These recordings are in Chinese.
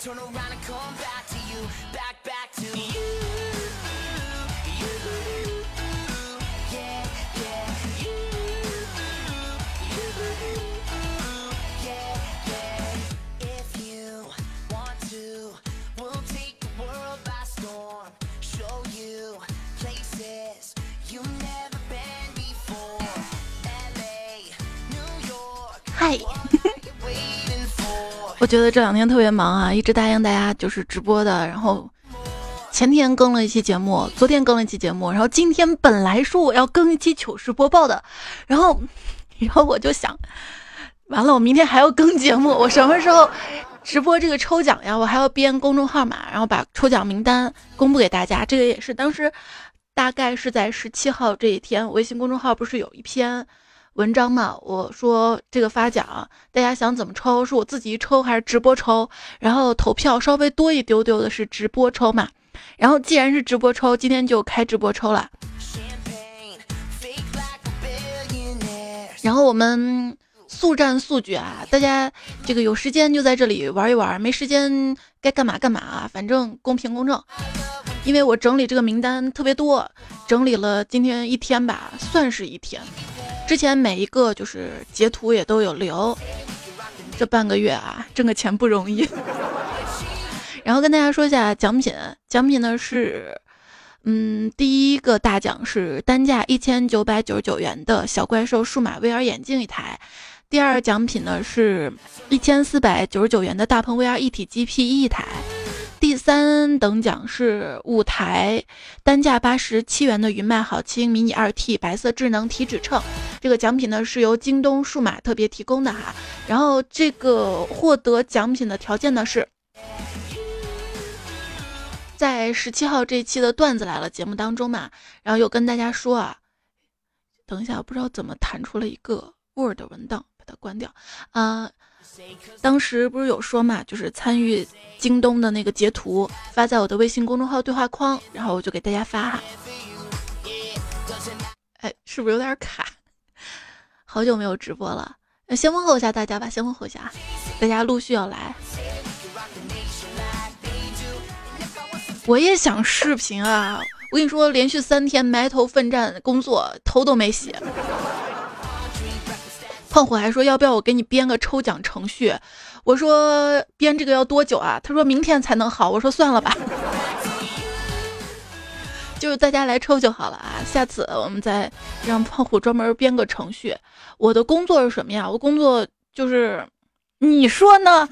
turn around and come back to you, back, back. 我觉得这两天特别忙啊，一直答应大家就是直播的，然后前天更了一期节目，昨天更了一期节目，然后今天本来说我要更一期糗事播报的，然后，然后我就想，完了，我明天还要更节目，我什么时候直播这个抽奖呀？我还要编公众号码，然后把抽奖名单公布给大家。这个也是当时大概是在十七号这一天，微信公众号不是有一篇。文章嘛，我说这个发奖，大家想怎么抽？是我自己抽还是直播抽？然后投票稍微多一丢丢的是直播抽嘛。然后既然是直播抽，今天就开直播抽了。然后我们速战速决啊！大家这个有时间就在这里玩一玩，没时间该干嘛干嘛啊！反正公平公正。因为我整理这个名单特别多，整理了今天一天吧，算是一天。之前每一个就是截图也都有留，这半个月啊，挣个钱不容易。然后跟大家说一下奖品，奖品呢是，嗯，第一个大奖是单价一千九百九十九元的小怪兽数码 VR 眼镜一台，第二奖品呢是一千四百九十九元的大鹏 VR 一体机 P 一台。第三等奖是五台单价八十七元的云麦好清迷你二 T 白色智能体脂秤，这个奖品呢是由京东数码特别提供的哈。然后这个获得奖品的条件呢是，在十七号这一期的段子来了节目当中嘛，然后有跟大家说啊，等一下我不知道怎么弹出了一个 Word 文档，把它关掉啊。当时不是有说嘛，就是参与京东的那个截图发在我的微信公众号对话框，然后我就给大家发哈。哎，是不是有点卡？好久没有直播了，先问候一下大家吧，先问候一下，大家陆续要来。我也想视频啊，我跟你说，连续三天埋头奋战工作，头都没洗。胖虎还说要不要我给你编个抽奖程序？我说编这个要多久啊？他说明天才能好。我说算了吧，就是大家来抽就好了啊。下次我们再让胖虎专门编个程序。我的工作是什么呀？我工作就是，你说呢？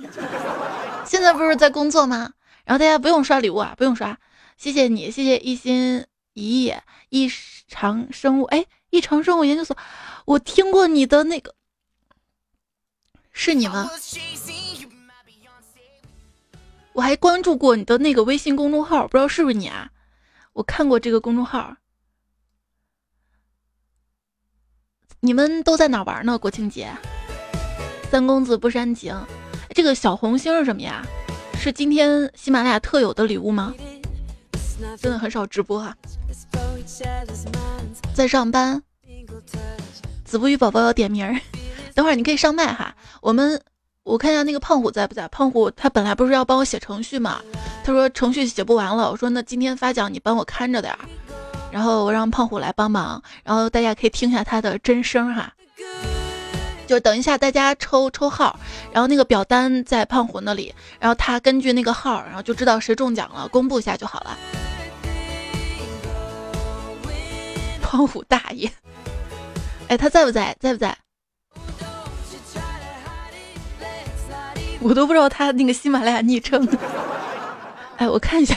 现在不是在工作吗？然后大家不用刷礼物啊，不用刷，谢谢你，谢谢一心一意异常生物，哎，异常生物研究所，我听过你的那个。是你吗？我还关注过你的那个微信公众号，不知道是不是你啊？我看过这个公众号。你们都在哪玩呢？国庆节，三公子不煽情。这个小红星是什么呀？是今天喜马拉雅特有的礼物吗？真的很少直播哈，在上班。子不语宝宝要点名。等会儿你可以上麦哈，我们我看一下那个胖虎在不在？胖虎他本来不是要帮我写程序嘛，他说程序写不完了，我说那今天发奖你帮我看着点儿，然后我让胖虎来帮忙，然后大家可以听一下他的真声哈，就等一下大家抽抽号，然后那个表单在胖虎那里，然后他根据那个号，然后就知道谁中奖了，公布一下就好了。胖虎大爷，哎，他在不在？在不在？我都不知道他那个喜马拉雅昵称。哎，我看一下，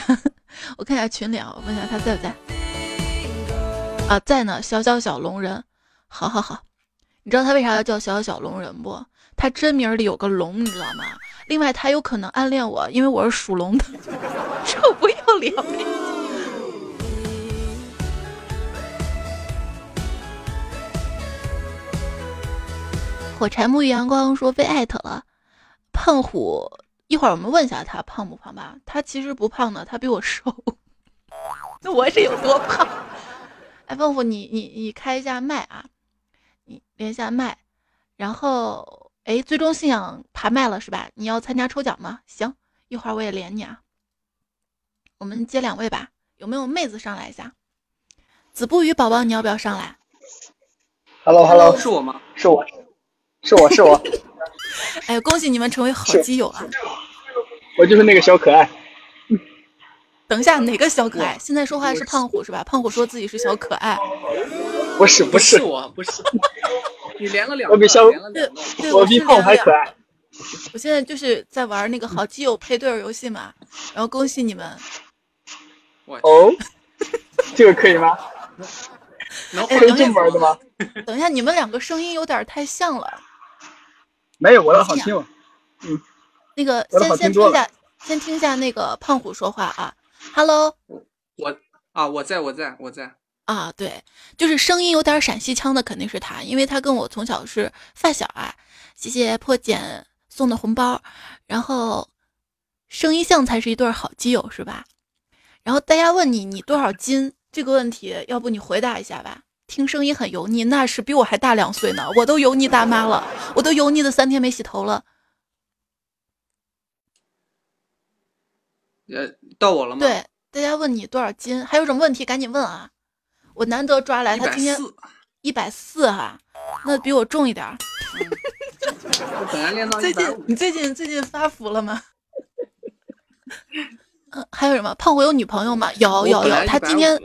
我看一下群里啊，我问一下他在不在。啊，在呢，小小小龙人，好好好。你知道他为啥要叫小小小龙人不？他真名里有个龙，你知道吗？另外，他有可能暗恋我，因为我是属龙的，臭不要脸。火柴沐浴阳光说被艾特了。胖虎，一会儿我们问一下他胖不胖吧？他其实不胖的，他比我瘦。那我是有多胖？哎，胖虎，你你你开一下麦啊，你连一下麦，然后哎，最终信仰爬麦了是吧？你要参加抽奖吗？行，一会儿我也连你啊。我们接两位吧，有没有妹子上来一下？子不语宝宝，你要不要上来？Hello Hello，是我吗？是我，是我是我。哎，恭喜你们成为好基友啊！我就是那个小可爱。等一下，哪个小可爱？现在说话是胖虎是吧？胖虎说自己是小可爱。不是不是我，不是。你连了两，我比小对对，我比胖虎还可爱。我现在就是在玩那个好基友配对游戏嘛，然后恭喜你们。哦，这个可以吗？可以这么玩的吗？等一下，你们两个声音有点太像了。没有，我的好听。嗯，那个先先听一下，先听一下那个胖虎说话啊。Hello，我啊，我在我在我在啊，对，就是声音有点陕西腔的肯定是他，因为他跟我从小是发小啊。谢谢破茧送的红包，然后声音像才是一对好基友是吧？然后大家问你你多少斤这个问题，要不你回答一下吧？听声音很油腻，那是比我还大两岁呢，我都油腻大妈了，我都油腻的三天没洗头了。呃，到我了吗？对，大家问你多少斤，还有什么问题赶紧问啊！我难得抓来他今天一百四哈，那比我重一点。我本来练到最近你最近最近发福了吗？嗯，还有什么？胖虎有女朋友吗？有有有，他今天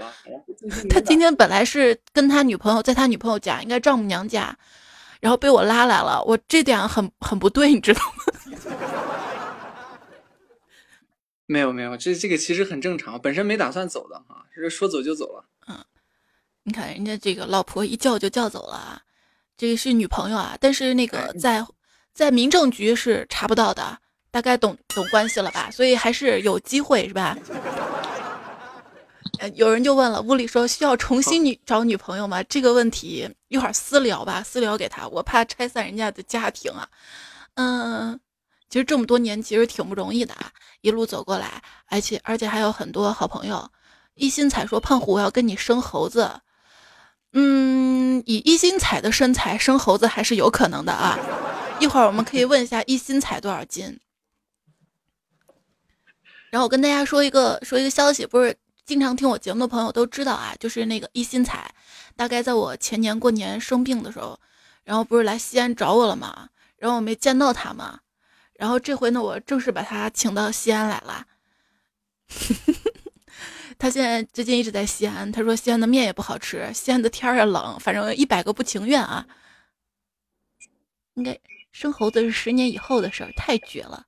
他今天本来是跟他女朋友在他女朋友家，应该丈母娘家，然后被我拉来了，我这点很很不对，你知道吗？没有没有，这这个其实很正常，本身没打算走的哈，是说走就走了。嗯，你看人家这个老婆一叫就叫走了啊，这个是女朋友啊，但是那个在在民政局是查不到的，大概懂懂关系了吧？所以还是有机会是吧？呃，有人就问了，屋里说需要重新女找女朋友吗？这个问题一会儿私聊吧，私聊给他，我怕拆散人家的家庭啊。嗯。其实这么多年其实挺不容易的啊，一路走过来，而且而且还有很多好朋友。一心彩说：“胖虎，我要跟你生猴子。”嗯，以一心彩的身材生猴子还是有可能的啊。一会儿我们可以问一下一心彩多少斤。然后我跟大家说一个说一个消息，不是经常听我节目的朋友都知道啊，就是那个一心彩，大概在我前年过年生病的时候，然后不是来西安找我了吗？然后我没见到他嘛。然后这回呢，我正式把他请到西安来了。他现在最近一直在西安，他说西安的面也不好吃，西安的天也冷，反正一百个不情愿啊。应该生猴子是十年以后的事儿，太绝了。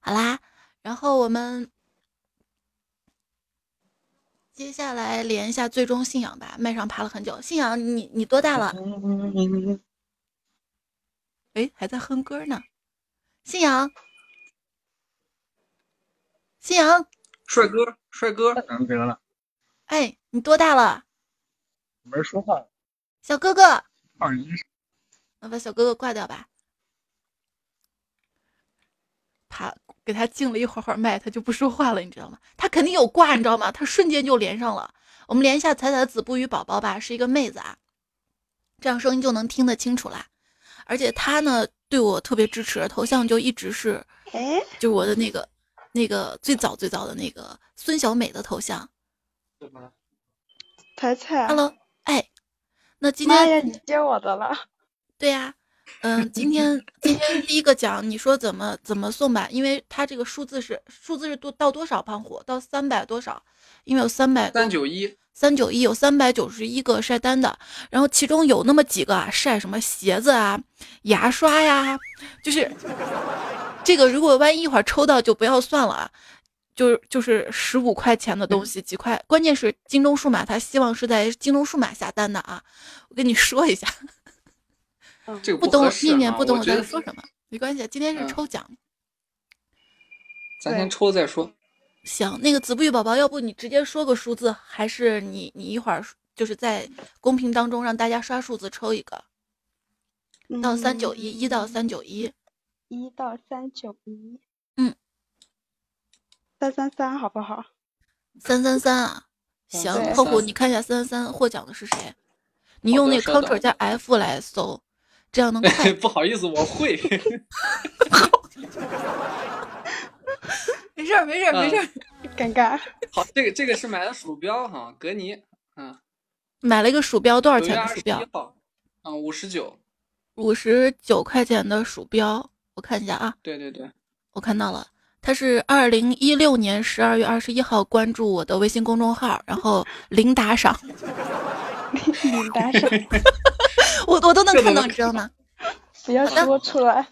好啦，然后我们接下来连一下最终信仰吧。麦上爬了很久，信仰你你多大了？哎，还在哼歌呢。信仰，信仰，帅哥，帅哥，嗯，得了。哎，你多大了？没人说话。小哥哥。二一。那把小哥哥挂掉吧。他给他静了一会儿会儿麦，他就不说话了，你知道吗？他肯定有挂，你知道吗？他瞬间就连上了。我们连一下彩彩的子不语宝宝吧，是一个妹子啊，这样声音就能听得清楚啦。而且他呢。对我特别支持，头像就一直是，哎，就是我的那个那个最早最早的那个孙小美的头像。彩彩，Hello，哎，那今天你接我的了？对呀，嗯，今天今天第一个奖，你说怎么怎么送吧？因为他这个数字是数字是多到多少？胖虎到三百多少？因为有三百三九一。三九一有三百九十一个晒单的，然后其中有那么几个啊晒什么鞋子啊、牙刷呀，就是这个如果万一一会儿抽到就不要算了啊，就是就是十五块钱的东西几块，关键是京东数码他希望是在京东数码下单的啊，我跟你说一下，不懂念念不懂我在说什么，没关系，今天是抽奖，咱先抽再说。行，那个子不语宝宝，要不你直接说个数字，还是你你一会儿就是在公屏当中让大家刷数字抽一个，到三九一，一到三九一，一到三九一，嗯，三三三好不好？三三三啊，行，胖虎，你看一下三三三获奖的是谁？你用那 Ctrl 加 F 来搜，这样能快。不好意思，我会。没事儿，没事儿，没事儿。尴尬。好，这个这个是买的鼠标哈，格尼，嗯，买了一个鼠标，多少钱的鼠标？啊，五十九，五十九块钱的鼠标，我看一下啊。对对对，我看到了，他是二零一六年十二月二十一号关注我的微信公众号，然后零打赏，零打赏，我我都能看到，你知道吗？不要说出来。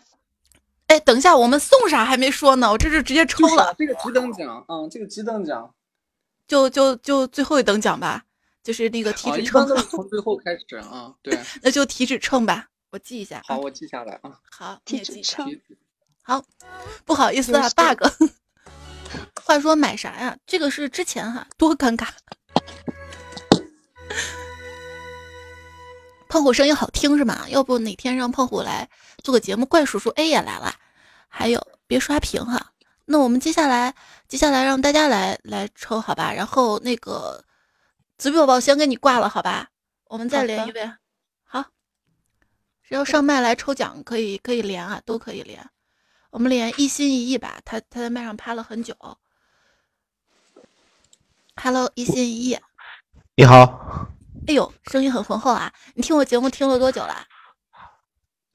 哎，等一下，我们送啥还没说呢？我这是直接抽了。这个几等奖嗯？这个几等奖？就就就最后一等奖吧，就是那个体脂秤。从最后开始啊，对。那就体脂秤吧，我记一下。好，我记下来啊。好，体脂秤。好，不好意思啊，bug。话说买啥呀？这个是之前哈，多尴尬。胖虎声音好听是吗？要不哪天让胖虎来做个节目？怪叔叔 A 也来了，还有别刷屏哈。那我们接下来，接下来让大家来来抽好吧。然后那个紫宝宝先给你挂了好吧，我们再连一位。好，只要上麦来抽奖可以可以连啊，都可以连。我们连一心一意吧，他他在麦上趴了很久。Hello，一心一意，你好。哎呦，声音很浑厚啊！你听我节目听了多久了？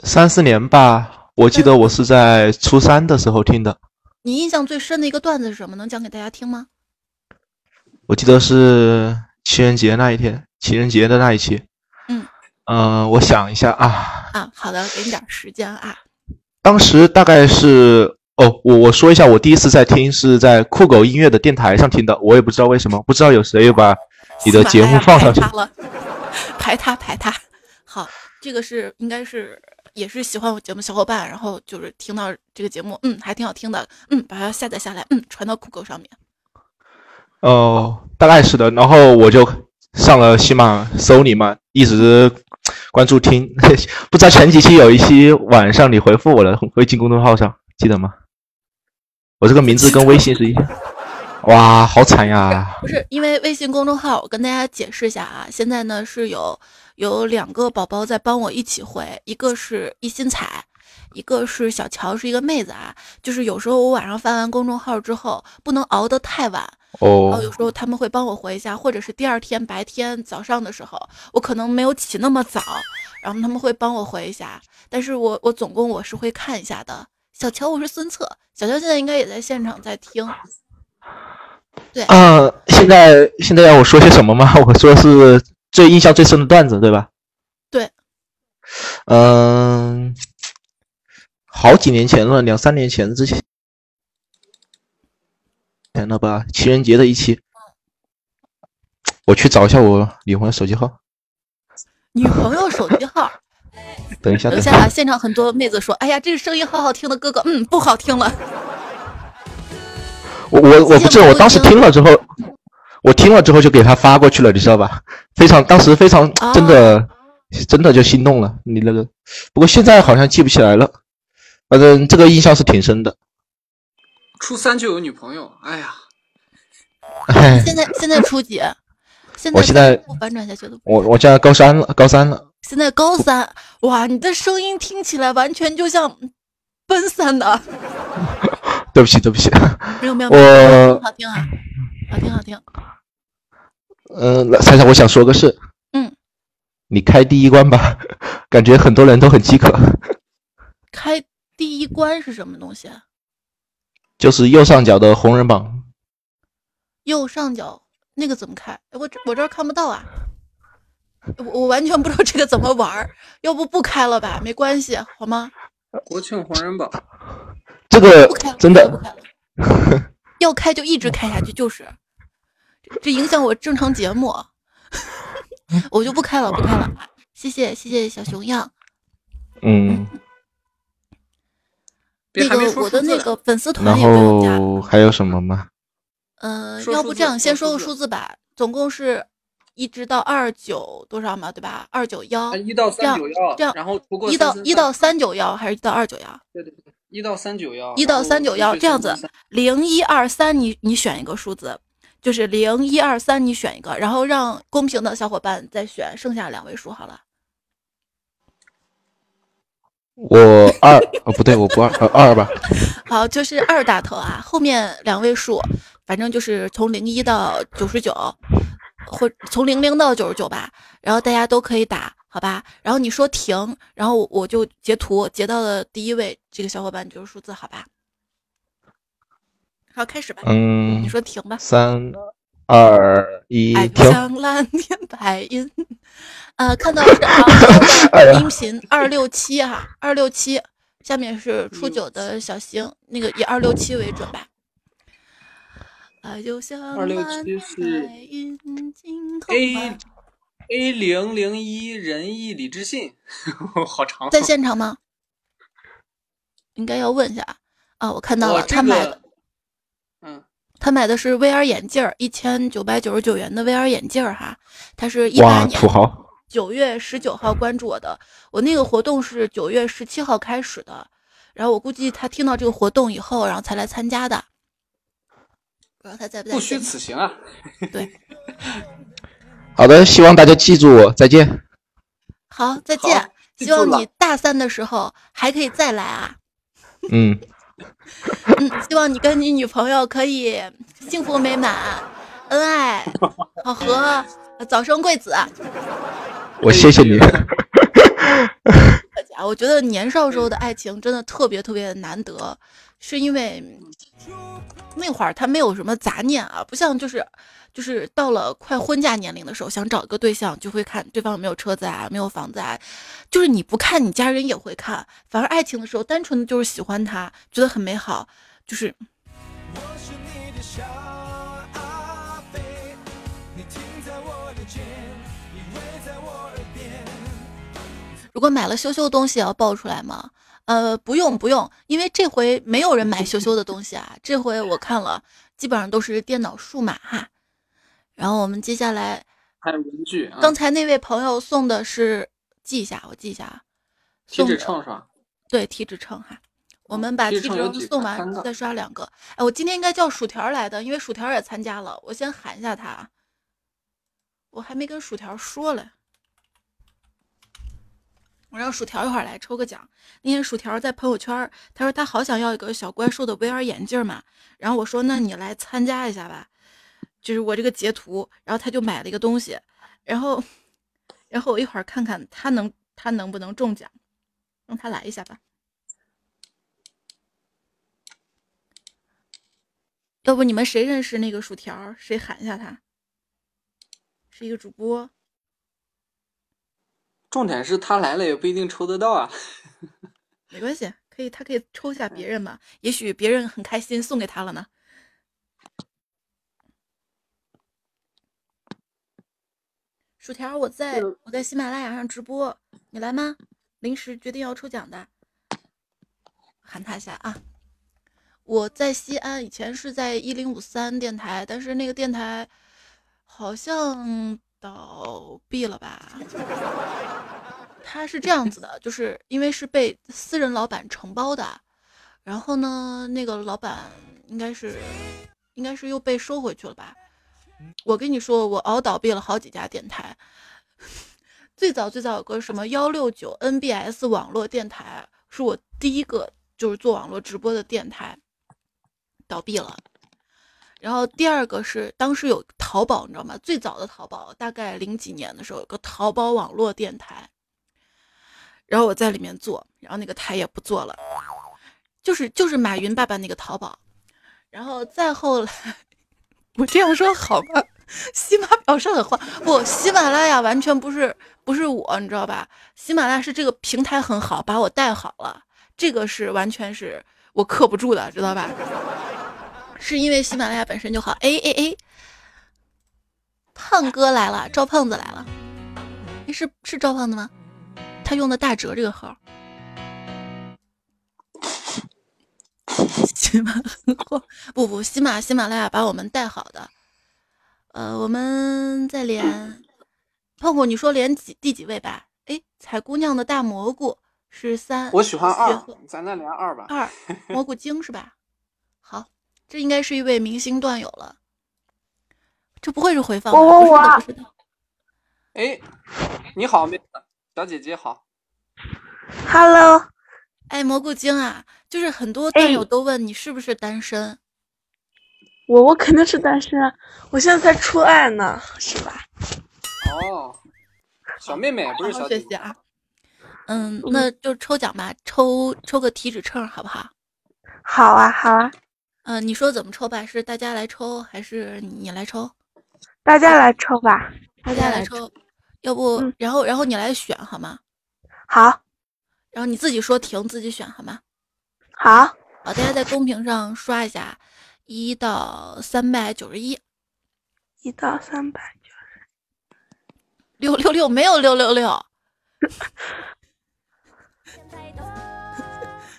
三四年吧，我记得我是在初三的时候听的。你印象最深的一个段子是什么？能讲给大家听吗？我记得是情人节那一天，情人节的那一期。嗯。嗯，我想一下啊。啊，好的，给你点时间啊。当时大概是哦，我我说一下，我第一次在听是在酷狗音乐的电台上听的，我也不知道为什么，不知道有谁又把。你的节目放上去了，排他排他，好，这个是应该是也是喜欢我节目小伙伴，然后就是听到这个节目，嗯，还挺好听的，嗯，把它下载下来，嗯，传到酷狗上面。哦，大概是的，然后我就上了喜马搜你嘛，一直关注听，不知道前几期有一期晚上你回复我的微信公众号上，记得吗？我这个名字跟微信是一样。哇，好惨呀！不是因为微信公众号，我跟大家解释一下啊。现在呢是有有两个宝宝在帮我一起回，一个是一心彩，一个是小乔，是一个妹子啊。就是有时候我晚上翻完公众号之后，不能熬得太晚哦。然后有时候他们会帮我回一下，或者是第二天白天早上的时候，我可能没有起那么早，然后他们会帮我回一下。但是我我总共我是会看一下的。小乔，我是孙策，小乔现在应该也在现场在听。对啊，现在现在要我说些什么吗？我说是最印象最深的段子，对吧？对，嗯，好几年前了，两三年前之前，前了吧？情人节的一期，我去找一下我女朋友手机号。女朋友手机号？等一下，等一下啊，现场很多妹子说：“哎呀，这个声音好好听的哥哥，嗯，不好听了。”我我我不是，我当时听了之后，我听了之后就给他发过去了，你知道吧？非常，当时非常真的，真的就心动了。你那个，不过现在好像记不起来了，反正这个印象是挺深的。初三就有女朋友，哎呀！现在现在初几？现在我现在反转下去了。我我现在高三了，高三了。现在高三，哇！你的声音听起来完全就像奔三的。对不起，对不起，没有没有，我好听啊，好听好听。嗯，猜猜我想说个事。嗯，你开第一关吧，感觉很多人都很饥渴。开第一关是什么东西？就是右上角的红人榜。右上角那个怎么开？我这我这儿看不到啊，我我完全不知道这个怎么玩要不不开了吧？没关系，好吗？国庆红人榜。这个真的，要开就一直开下去，就是这影响我正常节目，我就不开了，不开了。谢谢谢谢小熊样。嗯，那个我的那个粉丝团，然后还有什么吗？嗯，要不这样先说个数字吧，总共是一直到二九多少嘛，对吧？二九幺，一到三九幺，这样，然后一到一到三九幺还是一到二九幺？对对对。一到三九幺，一到三九幺这样子，零一二三，你你选一个数字，就是零一二三，你选一个，然后让公屏的小伙伴再选剩下两位数好了。我二哦，不对，我不二，呃二吧。好，就是二打头啊，后面两位数，反正就是从零一到九十九，或从零零到九十九吧。然后大家都可以打，好吧？然后你说停，然后我就截图，截到了第一位这个小伙伴就是数字，好吧？好，开始吧。嗯，你说停吧。三二一，停。像蓝天白云。呃，看到是啊，音频二六七哈，二六七，下面是初九的小星，那个以二六七为准吧。啊，就像二六七是 A A 零零一仁义礼智信，好长。在现场吗？应该要问一下啊。我看到了，他买的，嗯，他买的是 VR 眼镜，一千九百九十九元的 VR 眼镜哈，他是一八年土豪。九月十九号关注我的，我那个活动是九月十七号开始的，然后我估计他听到这个活动以后，然后才来参加的。不知道他在不在？不虚此行啊！对，好的，希望大家记住我，再见。好，再见。希望你大三的时候还可以再来啊。嗯 嗯，希望你跟你女朋友可以幸福美满、恩爱、好合、早生贵子。我谢谢你。我觉得年少时候的爱情真的特别特别的难得，是因为那会儿他没有什么杂念啊，不像就是就是到了快婚嫁年龄的时候，想找一个对象就会看对方有没有车子啊，没有房子啊，就是你不看，你家人也会看。反而爱情的时候，单纯的就是喜欢他，觉得很美好，就是。如果买了羞羞东西要爆出来吗？呃，不用不用，因为这回没有人买羞羞的东西啊。这回我看了，基本上都是电脑数码哈。然后我们接下来还有文具。刚才那位朋友送的是，记一下，我记一下啊。体脂秤是吧？对，体脂秤哈。我们把体脂秤送完，再刷两个。哎，我今天应该叫薯条来的，因为薯条也参加了。我先喊一下他，我还没跟薯条说嘞。我让薯条一会儿来抽个奖。那天薯条在朋友圈，他说他好想要一个小怪兽的 VR 眼镜嘛。然后我说那你来参加一下吧，就是我这个截图。然后他就买了一个东西，然后，然后我一会儿看看他能他能不能中奖，让他来一下吧。要不你们谁认识那个薯条？谁喊一下他？是一个主播。重点是他来了也不一定抽得到啊，没关系，可以，他可以抽一下别人嘛，也许别人很开心送给他了呢。薯条，我在我在喜马拉雅上直播，你来吗？临时决定要抽奖的，喊他一下啊！我在西安，以前是在一零五三电台，但是那个电台好像。倒闭了吧？他是这样子的，就是因为是被私人老板承包的，然后呢，那个老板应该是，应该是又被收回去了吧？我跟你说，我熬倒闭了好几家电台，最早最早有个什么幺六九 NBS 网络电台，是我第一个就是做网络直播的电台，倒闭了。然后第二个是当时有淘宝，你知道吗？最早的淘宝大概零几年的时候，有个淘宝网络电台，然后我在里面做，然后那个台也不做了，就是就是马云爸爸那个淘宝。然后再后来，我这样说好吗？喜马表示很慌，不，喜马拉雅完全不是不是我，你知道吧？喜马拉雅是这个平台很好，把我带好了，这个是完全是我克不住的，知道吧？是因为喜马拉雅本身就好。哎哎哎，胖哥来了，赵胖子来了。哎，是是赵胖子吗？他用的大哲这个号。喜马不不，喜马喜马拉雅把我们带好的。呃，我们再连胖虎，你说连几第几位吧？哎，采姑娘的大蘑菇是三，我喜欢二，咱再连二吧。二蘑菇精是吧？好。这应该是一位明星段友了，这不会是回放吧？我我哎，你好，妹子，小姐姐好。Hello，哎，蘑菇精啊，就是很多段友都问你是不是单身。我我肯定是单身啊，我现在才初二呢，是吧？哦，小妹妹不是小姐姐啊。嗯，那就抽奖吧，抽抽个体脂秤好不好？好啊，好啊。嗯，你说怎么抽吧？是大家来抽还是你来抽？大家来抽吧，大家来抽。要不，然后然后你来选好吗？好。然后你自己说停，自己选好吗？好。好，大家在公屏上刷一下，一到三百九十一。一到三百九十。六六六，没有六六六。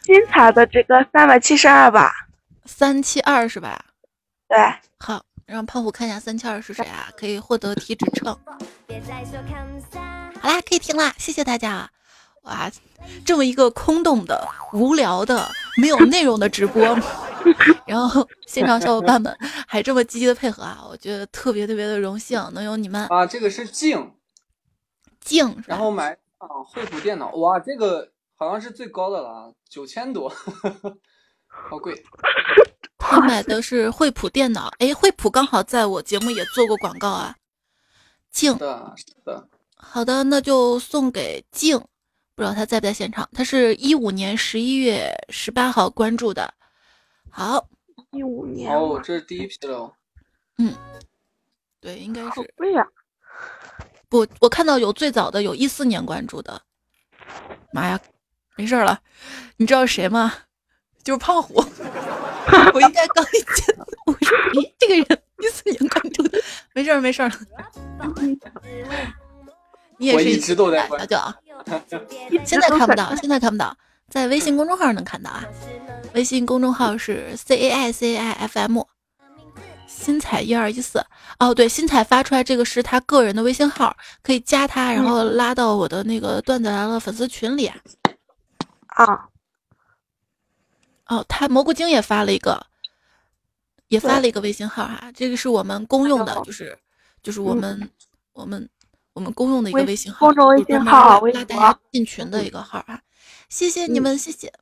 精彩的这个三百七十二吧，三七二是吧？对，好，让胖虎看一下三七二是谁啊？可以获得体脂秤。好啦，可以听啦，谢谢大家。哇，这么一个空洞的、无聊的、没有内容的直播，然后现场小伙伴们还这么积极的配合啊，我觉得特别特别的荣幸能有你们啊。这个是静静，然后买啊惠普电脑，哇，这个。好像是最高的了，九千多，好贵。他 买的是惠普电脑，哎，惠普刚好在我节目也做过广告啊。静的，是的。好的，那就送给静，不知道他在不在现场。他是一五年十一月十八号关注的。好，一五年哦，这是第一批了。嗯，对，应该是。好贵呀！不，我看到有最早的，有一四年关注的。妈呀！没事了，你知道谁吗？就是胖虎。我应该刚一见，我说咦，这个人一四年关注的。没事没事你也是一直都在关注啊。现在看不到，现在看不到，在微信公众号能看到啊。微信公众号是 c a i c i f m，新彩一二一四。哦，对，新彩发出来这个是他个人的微信号，可以加他，然后拉到我的那个段子来了粉丝群里。啊，哦，他蘑菇精也发了一个，也发了一个微信号哈，这个是我们公用的，就是就是我们我们我们公用的一个微信号，公众微信号，拉大家进群的一个号啊，谢谢你们，谢谢。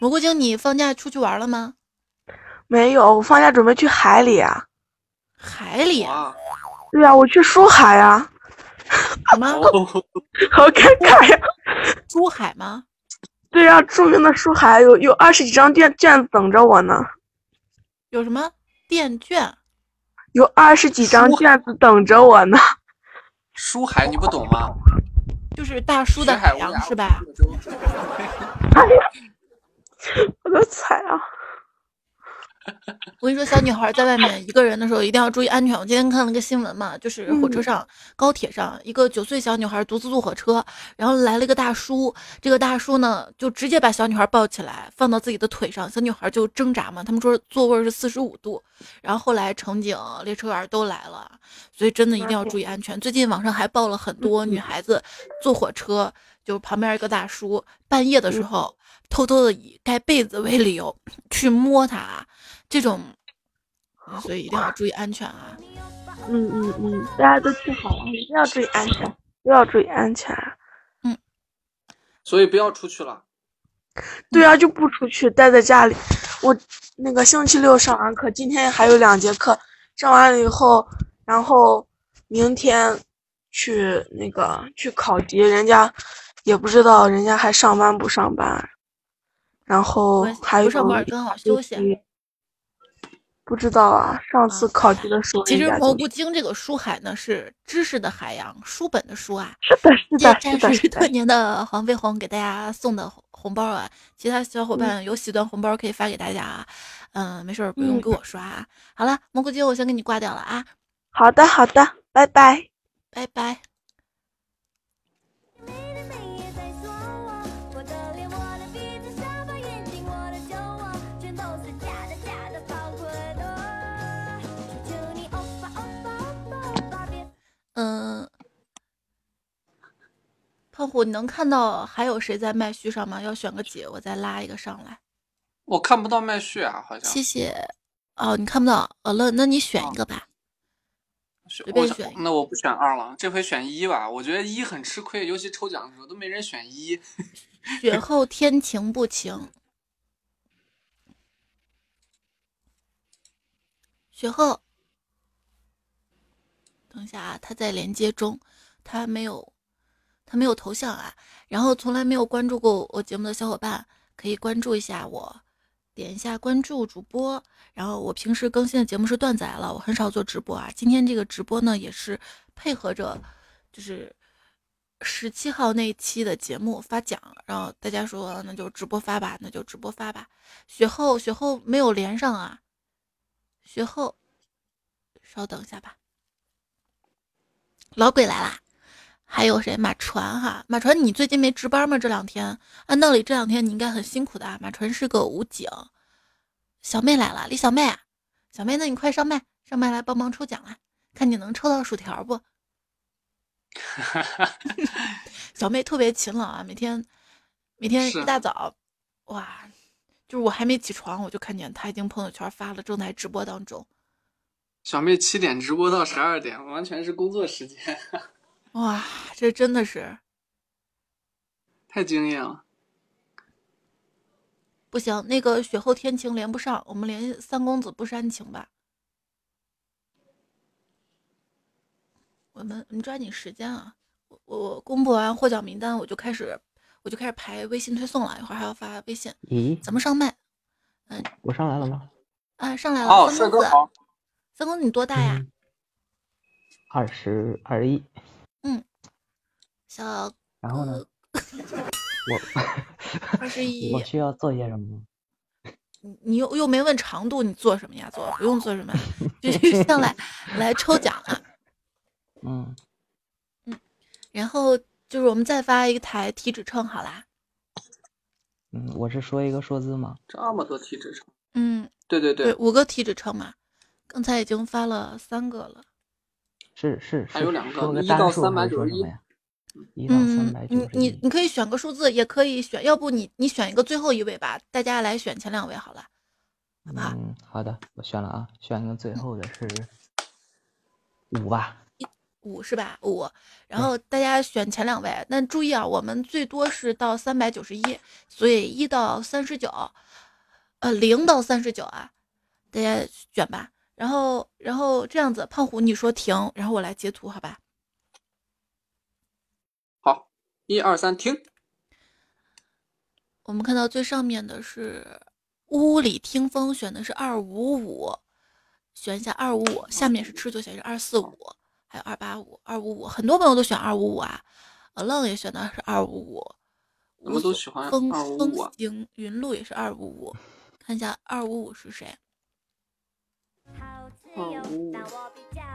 蘑菇精，你放假出去玩了吗？没有，我放假准备去海里啊。海里啊。对呀，我去书海呀。什么？好尴尬呀！珠海吗？对呀，著名的书海有有二十几张电卷等着我呢。有什么电卷？有二十几张卷子等着我呢。书海你不懂吗？就是大叔的海洋是吧？哎呀，我的彩啊！我跟你说，小女孩在外面一个人的时候一定要注意安全。我今天看了个新闻嘛，就是火车上、高铁上，一个九岁小女孩独自坐火车，然后来了一个大叔，这个大叔呢就直接把小女孩抱起来放到自己的腿上，小女孩就挣扎嘛。他们说座位是四十五度，然后后来乘警、列车员都来了，所以真的一定要注意安全。最近网上还报了很多女孩子坐火车，就旁边一个大叔半夜的时候偷偷的以盖被子为理由去摸她。这种，所以一定要注意安全啊！嗯嗯嗯，大家都听好了，一定要注意安全，都要注意安全。嗯，所以不要出去了。对啊，就不出去，待在家里。我那个星期六上完课，今天还有两节课，上完了以后，然后明天去那个去考级，人家也不知道人家还上班不上班，然后还有上班更好休息。不知道啊，上次考级的时候，其实蘑菇精这个书海呢是知识的海洋，书本的书啊。是的，是的，这是特年的黄飞鸿给大家送的红包啊，其他小伙伴有喜的红包可以发给大家啊。嗯，没事不用给我刷。好了，蘑菇精，我先给你挂掉了啊。好的，好的，拜拜，拜拜。嗯，胖虎，你能看到还有谁在麦序上吗？要选个姐，我再拉一个上来。我看不到麦序啊，好像。谢谢。哦，你看不到。好了，那你选一个吧。随便选。那我不选二了，这回选一吧。我觉得一很吃亏，尤其抽奖的时候都没人选一。雪后天晴不晴。雪后，等一下啊，他在连接中，他没有，他没有头像啊。然后从来没有关注过我节目的小伙伴，可以关注一下我，点一下关注主播。然后我平时更新的节目是段仔了，我很少做直播啊。今天这个直播呢，也是配合着，就是十七号那一期的节目发奖，然后大家说那就直播发吧，那就直播发吧。雪后，雪后没有连上啊。雪后，稍等一下吧。老鬼来啦！还有谁？马传哈，马传，你最近没值班吗？这两天，按道理这两天你应该很辛苦的啊。马传是个武警。小妹来了，李小妹，小妹，那你快上麦，上麦来帮忙抽奖啦，看你能抽到薯条不？小妹特别勤劳啊，每天每天一大早，哇。就是我还没起床，我就看见她已经朋友圈发了，正在直播当中。小妹七点直播到十二点，完全是工作时间。哇，这真的是太惊艳了！不行，那个雪后天晴连不上，我们连三公子不煽情吧。我们，你抓紧时间啊！我我公布完获奖名单，我就开始。我就开始排微信推送了，一会儿还要发微信。咦，怎么上麦？嗯，我上来了吗？啊，上来了。哦，帅哥好。三公子，你多大呀？二十二一。嗯。小。然后呢？我。二十一。我需要做些什么吗？你你又又没问长度，你做什么呀？做不用做什么，就是上来来抽奖啊。嗯。嗯，然后。就是我们再发一台体脂秤，好啦。嗯，我是说一个数字吗？这么多体脂秤。嗯，对对对，五个体脂秤嘛。刚才已经发了三个了。是是，还有两个，一到三百九十一。一到三百九十一。你你你可以选个数字，也可以选，要不你你选一个最后一位吧，大家来选前两位好了，好不好？嗯，好的，我选了啊，选一个最后的是五吧。五是吧？五，然后大家选前两位，但注意啊，我们最多是到三百九十一，所以一到三十九，呃，零到三十九啊，大家选吧。然后，然后这样子，胖虎你说停，然后我来截图，好吧？好，一二三，停。我们看到最上面的是屋里听风，选的是二五五，选一下二五五，下面是吃就显示二四五。还有二八五二五五，很多朋友都选二五五啊，呃，浪也选的是二五五，我们都喜欢风风行云路也是二五五，看一下二五五是谁？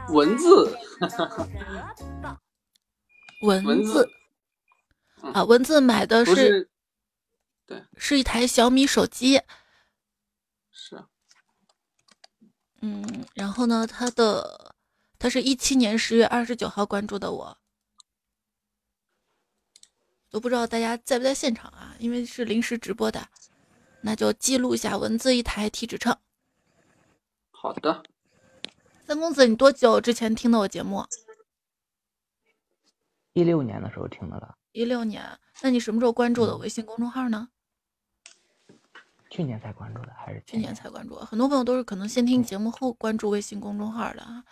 文字，文字。啊，文字买的是，对，是一台小米手机，是，嗯，然后呢，他的。他是一七年十月二十九号关注的我，都不知道大家在不在现场啊？因为是临时直播的，那就记录一下文字一台体脂秤。好的，三公子，你多久之前听的我节目？一六年的时候听的了。一六年，那你什么时候关注的微信公众号呢？去年才关注的，还是去年才关注？很多朋友都是可能先听节目后关注微信公众号的啊。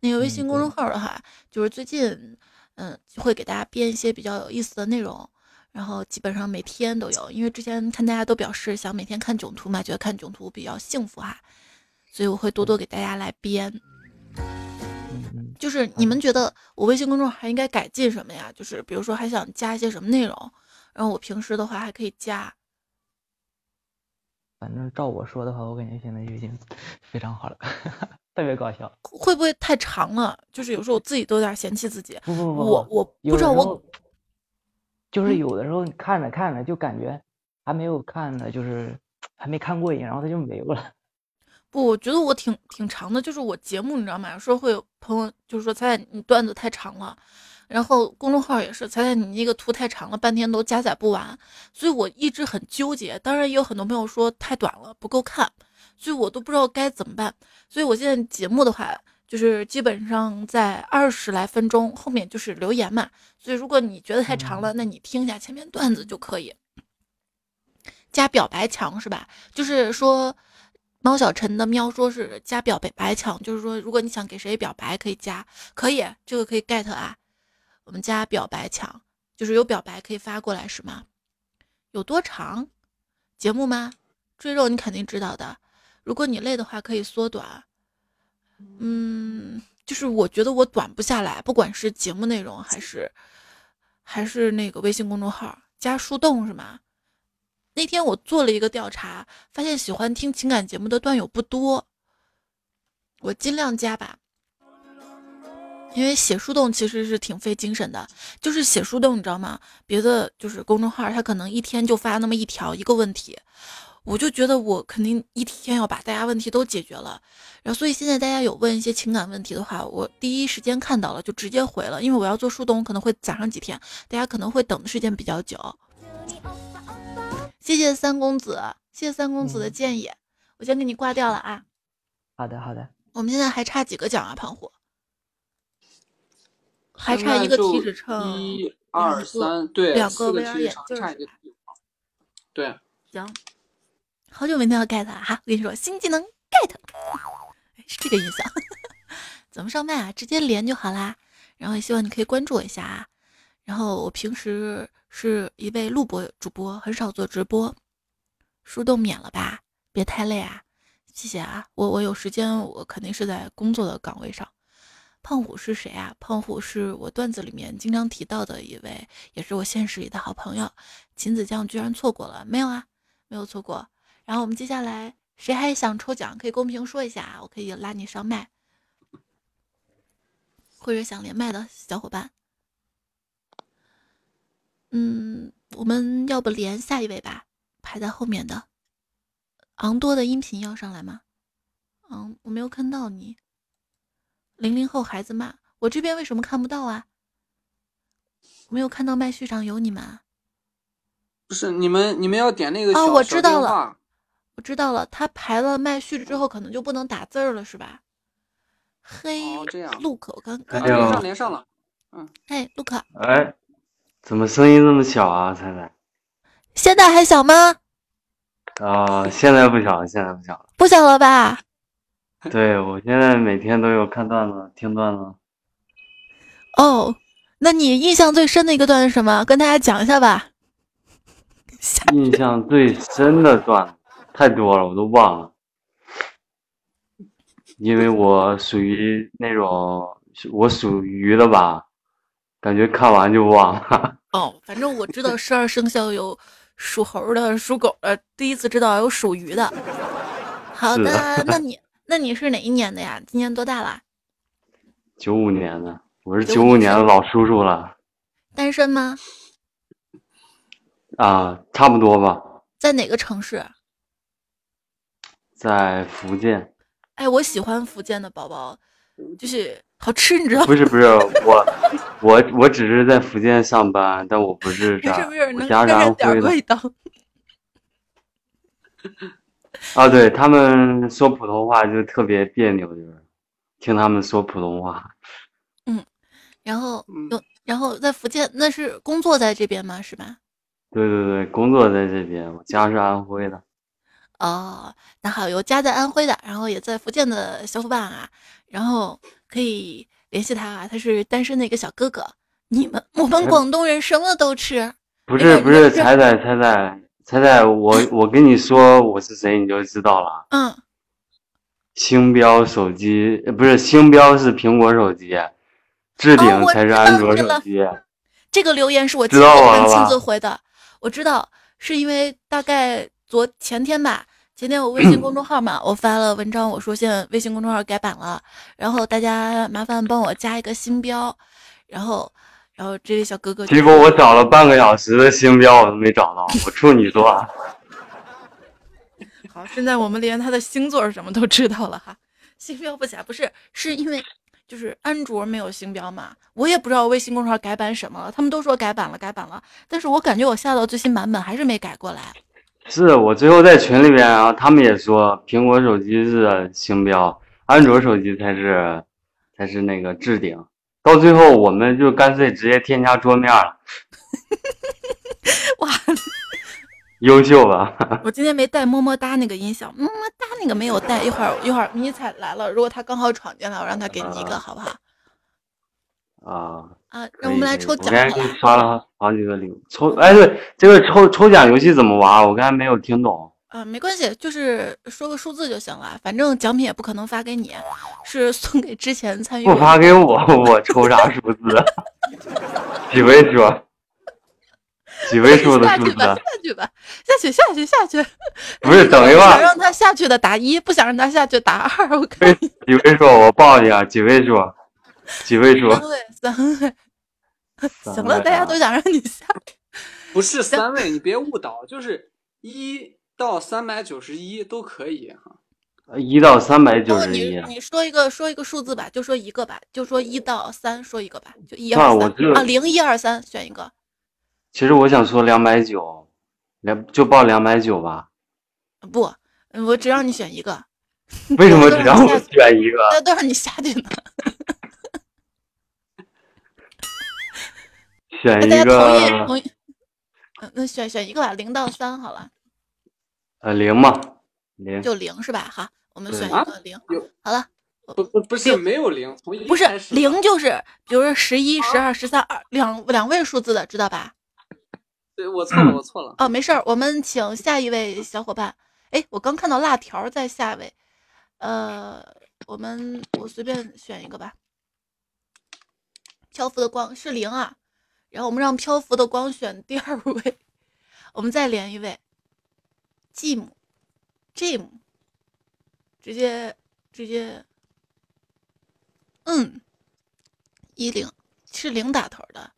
那个微信公众号的话，就是最近，嗯，会给大家编一些比较有意思的内容，然后基本上每天都有。因为之前看大家都表示想每天看囧途嘛，觉得看囧途比较幸福哈，所以我会多多给大家来编。就是你们觉得我微信公众号还应该改进什么呀？就是比如说还想加一些什么内容，然后我平时的话还可以加。反正照我说的话，我感觉现在就已经非常好了，特别搞笑。会不会太长了？就是有时候我自己都有点嫌弃自己。不不不，我我不知道我，就是有的时候你看着看着就感觉还没有看呢，就是还没看过瘾，然后它就没有了。不，我觉得我挺挺长的，就是我节目你知道吗？有时候会有朋友就是说：“猜猜你段子太长了。”然后公众号也是，猜猜你那个图太长了，半天都加载不完，所以我一直很纠结。当然也有很多朋友说太短了，不够看，所以我都不知道该怎么办。所以我现在节目的话，就是基本上在二十来分钟后面就是留言嘛，所以如果你觉得太长了，那你听一下前面段子就可以。加表白墙是吧？就是说，猫小陈的喵说是加表白白墙，就是说如果你想给谁表白可以加，可以，这个可以 get 啊。我们加表白墙，就是有表白可以发过来是吗？有多长？节目吗？赘肉你肯定知道的。如果你累的话，可以缩短。嗯，就是我觉得我短不下来，不管是节目内容还是还是那个微信公众号加树洞是吗？那天我做了一个调查，发现喜欢听情感节目的段友不多，我尽量加吧。因为写树洞其实是挺费精神的，就是写树洞，你知道吗？别的就是公众号，他可能一天就发那么一条一个问题。我就觉得我肯定一天要把大家问题都解决了，然后所以现在大家有问一些情感问题的话，我第一时间看到了就直接回了，因为我要做树洞可能会攒上几天，大家可能会等的时间比较久。谢谢三公子，谢谢三公子的建议，我先给你挂掉了啊。好的好的，我们现在还差几个奖啊，胖虎？还差一个体脂秤，一二三，对，两个 VR 眼镜，差一个。对，行。好久没听到 get 了哈，我跟你说新技能 get，是这个音响，怎么上麦啊？直接连就好啦。然后也希望你可以关注我一下啊。然后我平时是一位录播主播，很少做直播。树洞免了吧，别太累啊，谢谢啊。我我有时间，我肯定是在工作的岗位上。胖虎是谁啊？胖虎是我段子里面经常提到的一位，也是我现实里的好朋友。秦子酱居然错过了，没有啊，没有错过。然后我们接下来谁还想抽奖，可以公屏说一下啊，我可以拉你上麦，或者想连麦的小伙伴。嗯，我们要不连下一位吧，排在后面的昂多的音频要上来吗？嗯，我没有看到你。零零后孩子骂我这边为什么看不到啊？没有看到麦序上有你们。不是你们，你们要点那个哦，我知道了。我知道了，他排了麦序之后，可能就不能打字了，是吧？嘿，这样，Look，我刚刚连上连上了，嗯，哎，Look，哎，怎么声音那么小啊，彩彩？现在还小吗？啊，现在不小了，现在不小了，不小了吧？对，我现在每天都有看段子，听段子。哦，那你印象最深的一个段子是什么？跟大家讲一下吧。印象最深的段子。太多了，我都忘了，因为我属于那种我属鱼的吧，感觉看完就忘了。哦，反正我知道十二生肖有属猴的、属狗的，第一次知道有属鱼的。好的，那你那你是哪一年的呀？今年多大了？九五年的，我是九五年的老叔叔了。单身吗？啊，差不多吧。在哪个城市？在福建，哎，我喜欢福建的宝宝，就是好吃，你知道吗？不是不是，我 我我只是在福建上班，但我不是这是不是能家安徽的。味道。啊，对他们说普通话就特别别扭，就是听他们说普通话。嗯，然后有，然后在福建，那是工作在这边吗？是吧？对对对，工作在这边，我家是安徽的。哦，那好，有家在安徽的，然后也在福建的小伙伴啊，然后可以联系他啊，他是单身的一个小哥哥。你们我们广东人什么都吃，不是不是，彩彩彩彩彩彩，我我跟你说我是谁，你就知道了。嗯，星标手机不是星标是苹果手机，置顶才是安卓手机。这个留言是我今天亲自回的，我知道是因为大概昨前天吧。今天我微信公众号嘛，我发了文章，我说现在微信公众号改版了，然后大家麻烦帮我加一个星标，然后，然后这位小哥哥，结果我找了半个小时的星标我都没找到，我处女座。好，现在我们连他的星座是什么都知道了哈，星标不假，不是，是因为就是安卓没有星标嘛，我也不知道微信公众号改版什么了，他们都说改版了，改版了，但是我感觉我下到最新版本还是没改过来。是我最后在群里边，然后他们也说苹果手机是星标，安卓手机才是才是那个置顶。到最后，我们就干脆直接添加桌面了。哇，优秀吧？我今天没带么么哒那个音响，么么哒那个没有带。一会儿一会儿迷彩来了，如果他刚好闯进来，我让他给你一个，好不好？啊啊，让我们来抽奖。我刚才给你刷了好几个礼物，抽哎对，这个抽抽奖游戏怎么玩？我刚才没有听懂。啊，没关系，就是说个数字就行了，反正奖品也不可能发给你，是送给之前参与。不发给我，我抽啥数字？几位数？几位数的 数字？下去吧，下去，下去，下去。不是，等一会 儿。想让他下去的打一，不想让他下去打二。我看。几位数？我报一下，几位数？几位数？三位，三位。行了，大家都想让你下。不是三位，你别误导，就是一。到三百九十一都可以哈，一到三百九十一，你你说一个说一个数字吧，就说一个吧，就说一到三说一个吧，就一二三啊，零一二三选一个。其实我想说两百九，两就报两百九吧。不，我只让你选一个。为什么只让我选一个？那都让你下去呢。选一个。同意。嗯，那选选一个吧，零到三好了。呃，零嘛，零就零是吧？好，我们选一个零。好了，不不不是没有零，从不是零就是，比如说十一、十二、十三二两两位数字的，知道吧？对，我错了，我错了。哦，没事儿，我们请下一位小伙伴。哎，我刚看到辣条在下位。呃，我们我随便选一个吧。漂浮的光是零啊，然后我们让漂浮的光选第二位。我们再连一位。Jim，Jim，直接直接，嗯，一零是零打头的。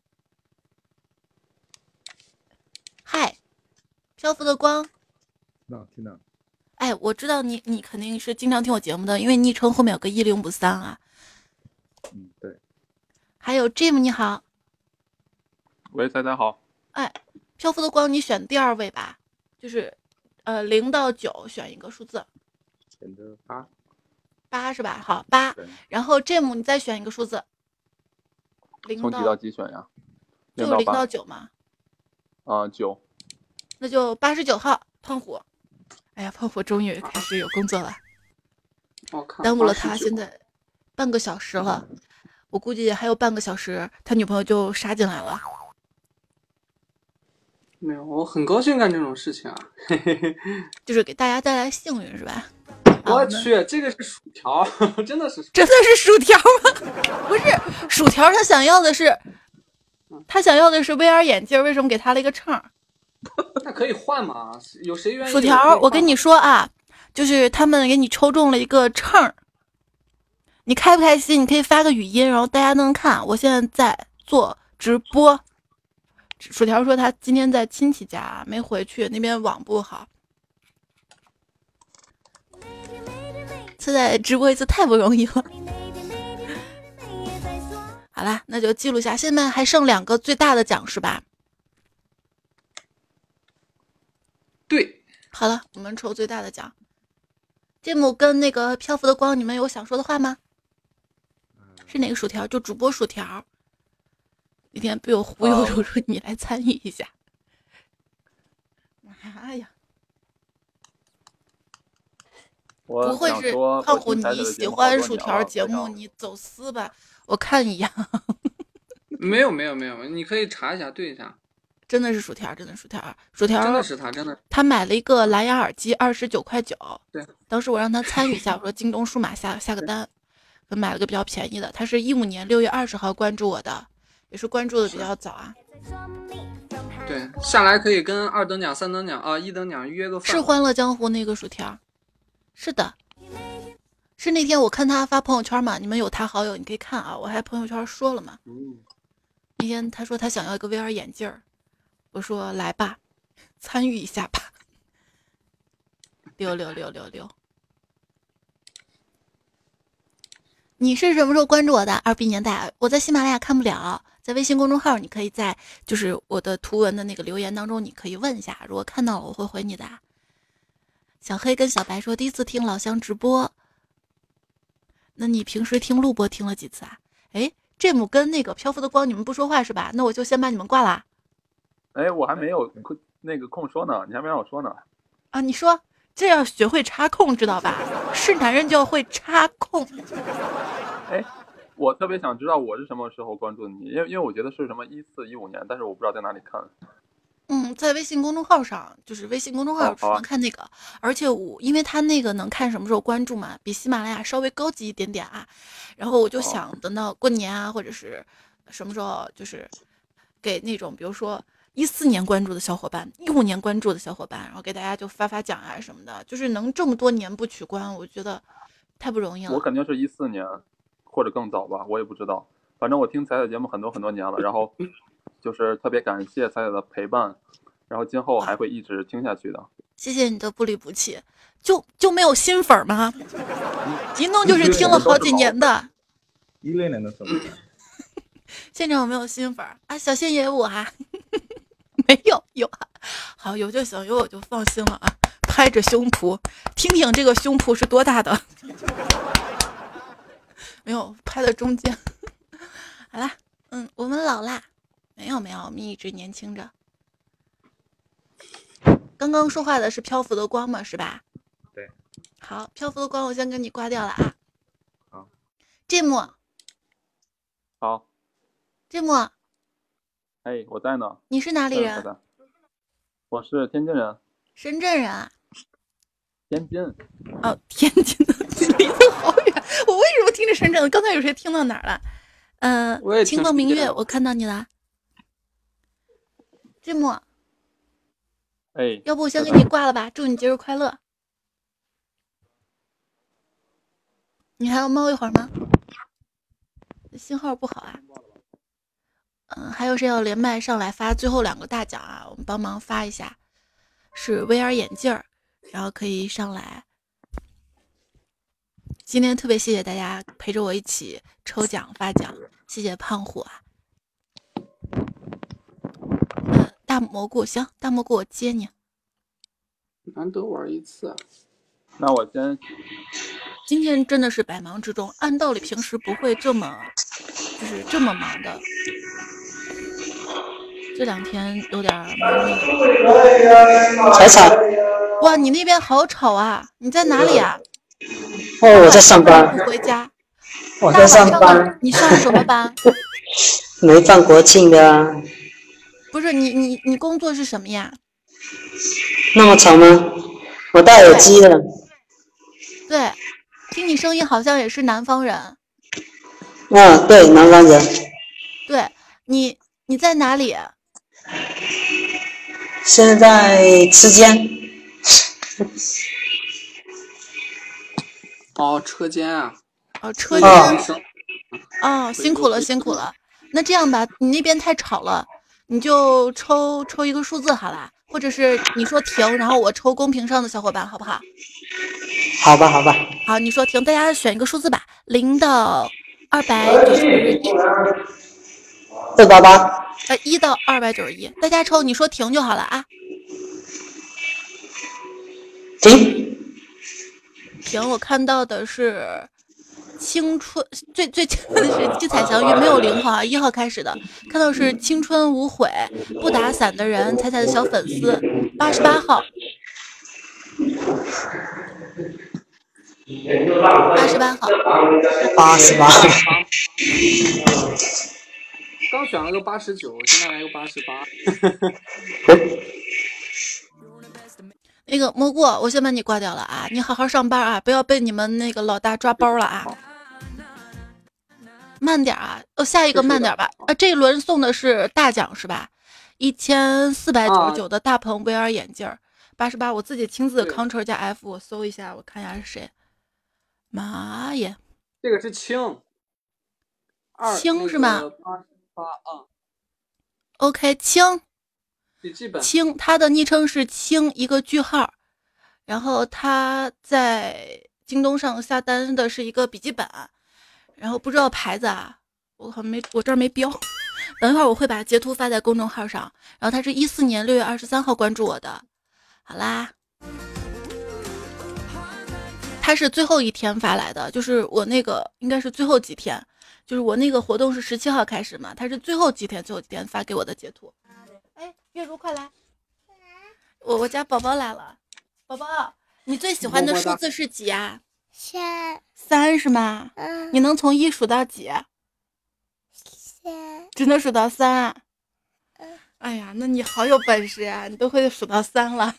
嗨，漂浮的光，听到。哎，我知道你，你肯定是经常听我节目的，因为昵称后面有个一零五三啊。嗯，对。还有 Jim，你好。喂，大家好。哎，漂浮的光，你选第二位吧，就是。呃，零到九选一个数字，选择八，八是吧？好，八。然后 Jim，你再选一个数字，零从几到几选呀？就零到九吗？啊，九。那就八十九号，胖虎。哎呀，胖虎终于开始有工作了，耽误了他现在半个小时了，我估计还有半个小时，他女朋友就杀进来了。没有，我很高兴干这种事情啊，就是给大家带来幸运，是吧？我去，这个是薯条，真的是真的是薯条吗？不是薯条，他想要的是，他想要的是 VR 眼镜，为什么给他了一个秤？那可以换吗？有谁愿意？薯条，我跟你说啊，就是他们给你抽中了一个秤，你开不开心？你可以发个语音，然后大家能看。我现在在做直播。薯条说他今天在亲戚家没回去，那边网不好。现在直播一次太不容易了。好了，那就记录下。现在还剩两个最大的奖是吧？对。好了，我们抽最大的奖。芥末跟那个漂浮的光，你们有想说的话吗？是哪个薯条？就主播薯条。那天被我忽悠着说你来参与一下，妈呀！不会是胖虎你喜欢薯条节目你走私吧？我看一样。没有没有没有，你可以查一下对一下。真的是薯条，真的薯条，薯条真的是他，真的。他买了一个蓝牙耳机，二十九块九。对，当时我让他参与一下，我说京东数码下下个单，买了个比较便宜的。他是一五年六月二十号关注我的。也是关注的比较早啊，对，下来可以跟二等奖、三等奖啊、一等奖约个饭。是欢乐江湖那个薯条，是的，是那天我看他发朋友圈嘛，你们有他好友，你可以看啊，我还朋友圈说了嘛。那天他说他想要一个 VR 眼镜儿，我说来吧，参与一下吧，六六六六六。你是什么时候关注我的？二 B 年代，我在喜马拉雅看不了。在微信公众号，你可以在就是我的图文的那个留言当中，你可以问一下，如果看到了我会回你的。小黑跟小白说，第一次听老乡直播，那你平时听录播听了几次啊？哎，这幕跟那个漂浮的光，你们不说话是吧？那我就先把你们挂了。哎，我还没有空那个空说呢，你还没让我说呢。啊，你说这要学会插空，知道吧？是男人就要会插空。哎，我特别想知道我是什么时候关注你，因为因为我觉得是什么一四一五年，但是我不知道在哪里看。嗯，在微信公众号上，就是微信公众号只能看那个，而且我因为他那个能看什么时候关注嘛，比喜马拉雅稍微高级一点点啊。然后我就想等到过年啊，或者是什么时候，就是给那种比如说一四年关注的小伙伴，一五年关注的小伙伴，然后给大家就发发奖啊什么的，就是能这么多年不取关，我觉得太不容易了。我肯定是一四年或者更早吧，我也不知道。反正我听彩彩节目很多很多年了，然后。就是特别感谢彩彩的陪伴，然后今后还会一直听下去的。谢谢你的不离不弃，就就没有新粉吗？一弄就是听了好几年的。一六年的时候。现场有没有新粉啊？小新也有我哈。没有有，好有就行，有我就放心了啊！拍着胸脯，听听这个胸脯是多大的。没有拍的中间。好啦，嗯，我们老啦。没有没有，我们一直年轻着。刚刚说话的是漂浮的光嘛，是吧？对。好，漂浮的光，我先给你挂掉了啊。好。这幕。好。这幕。哎，我在呢。你是哪里人？我是天津人。深圳人啊。天津。哦，天津的，离得好远。我为什么听着深圳的？刚才有谁听到哪儿了？嗯，清风明月，我看到你了。这幕，哎，要不我先给你挂了吧？祝你节日快乐。你还要猫一会儿吗？信号不好啊。嗯，还有谁要连麦上来发最后两个大奖啊？我们帮忙发一下，是 VR 眼镜儿，然后可以上来。今天特别谢谢大家陪着我一起抽奖发奖，谢谢胖虎啊。大蘑菇行，大蘑菇我接你。难得玩一次，那我先。今天真的是百忙之中，按道理平时不会这么，就是这么忙的。这两天有点忙。彩彩，哇，你那边好吵啊！你在哪里啊？哦，我在上班。不回家。我在上班。你上什么班？没放国庆的啊。不是你你你工作是什么呀？那么吵吗？我戴耳机了。对，听你声音好像也是南方人。嗯，对，南方人。对你你在哪里？现在吃间。哦，车间啊。哦，车间。哦，辛苦了辛苦了。那这样吧，你那边太吵了。你就抽抽一个数字好啦，或者是你说停，然后我抽公屏上的小伙伴，好不好？好吧，好吧。好，你说停，大家选一个数字吧，零到二百九十一。四八八。呃，一到二百九十一，大家抽，你说停就好了啊。停。停，我看到的是。青春最最的是 七彩祥云没有零号啊，一号开始的，看到是青春无悔不打伞的人，彩彩的小粉丝八十八号，八十八号，八十八，刚选了个八十九，现在来个八十八。那个蘑菇，我先把你挂掉了啊！你好好上班啊，不要被你们那个老大抓包了啊！慢点啊，哦，下一个慢点吧。啊，这一轮送的是大奖是吧？一千四百九十九的大鹏 VR 眼镜，八十八。我自己亲自 Ctrl 加 F，我搜一下，我看一下是谁。妈耶！这个是青，青是吗？八十八啊。OK，青。青，他的昵称是青一个句号，然后他在京东上下单的是一个笔记本，然后不知道牌子啊，我好像没我这儿没标，等一会儿我会把截图发在公众号上。然后他是一四年六月二十三号关注我的，好啦，他是最后一天发来的，就是我那个应该是最后几天，就是我那个活动是十七号开始嘛，他是最后几天最后几天发给我的截图。哎，月如快来，我我家宝宝来了，宝宝，你最喜欢的数字是几啊？三三是吗？嗯，你能从一数到几？三只能数到三。嗯哎呀，那你好有本事呀，你都会数到三了。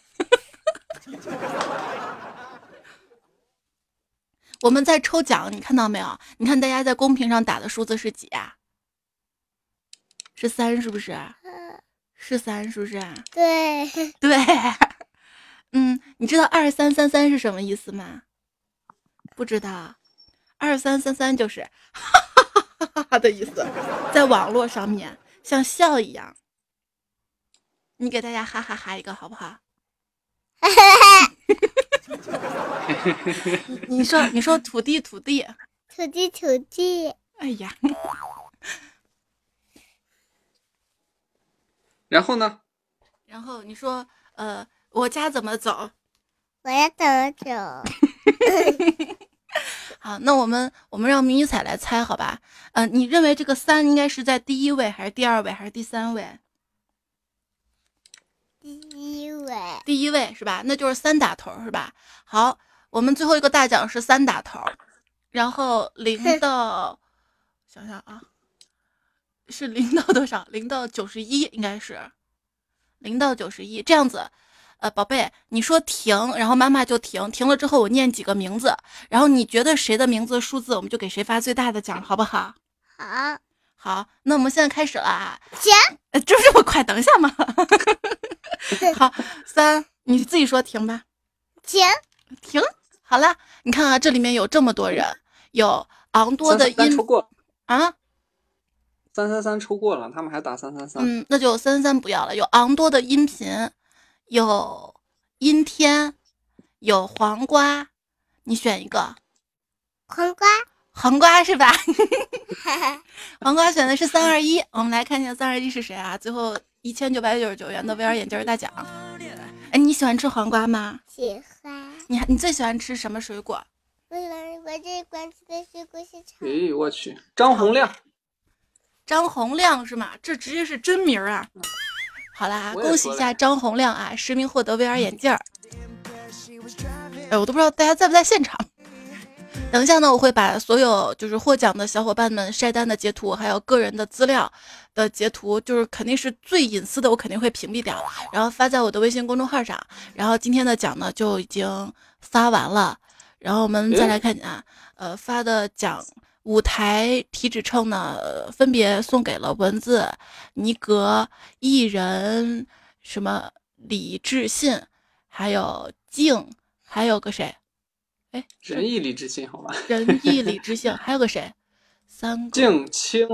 我们在抽奖，你看到没有？你看大家在公屏上打的数字是几啊？是三是不是？嗯，是三是不是？对，对，嗯，你知道二三三三是什么意思吗？不知道，二三三三就是哈哈哈哈哈哈的意思，在网络上面像笑一样。你给大家哈哈哈一个好不好？你说，你说土地土地，土地土地，哎呀，然后呢？然后你说，呃，我家怎么走？我要怎么走？好，那我们我们让迷彩来猜，好吧？嗯、你认为这个三应该是在第一位，还是第二位，还是第三位？第一位，第一位是吧？那就是三打头是吧？好，我们最后一个大奖是三打头，然后零到想想啊，是零到多少？零到九十一应该是零到九十一这样子。呃，宝贝，你说停，然后妈妈就停，停了之后我念几个名字，然后你觉得谁的名字数字，我们就给谁发最大的奖，好不好？好，好，那我们现在开始了啊！停，呃，就这么快？等一下嘛。好，三，你自己说停吧。停，停，好了，你看啊，这里面有这么多人，有昂多的音啊，三三三抽过了，他们还打三三三。嗯，那就三三三不要了。有昂多的音频，有阴天，有黄瓜，你选一个。黄瓜，黄瓜是吧？黄瓜选的是三二一，我们来看一下三二一是谁啊？最后一千九百九十九元的 VR 眼镜大奖。哎，你喜欢吃黄瓜吗？喜欢。你还你最喜欢吃什么水果？我喜欢我最关注的水果是草。哎，我去，张洪亮，张洪亮是吗？这直接是真名啊！好啦，恭喜一下张洪亮啊，实名获得 VR 眼镜儿。哎，我都不知道大家在不在现场。等一下呢，我会把所有就是获奖的小伙伴们晒单的截图，还有个人的资料的截图，就是肯定是最隐私的，我肯定会屏蔽掉，然后发在我的微信公众号上。然后今天的奖呢就已经发完了，然后我们再来看啊，呃，发的奖五台体脂秤呢，呃分别送给了文字、尼格、艺人、什么李志信，还有静，还有个谁？哎，仁义礼智信，好吧？仁义李志信，还有个谁？三个静清，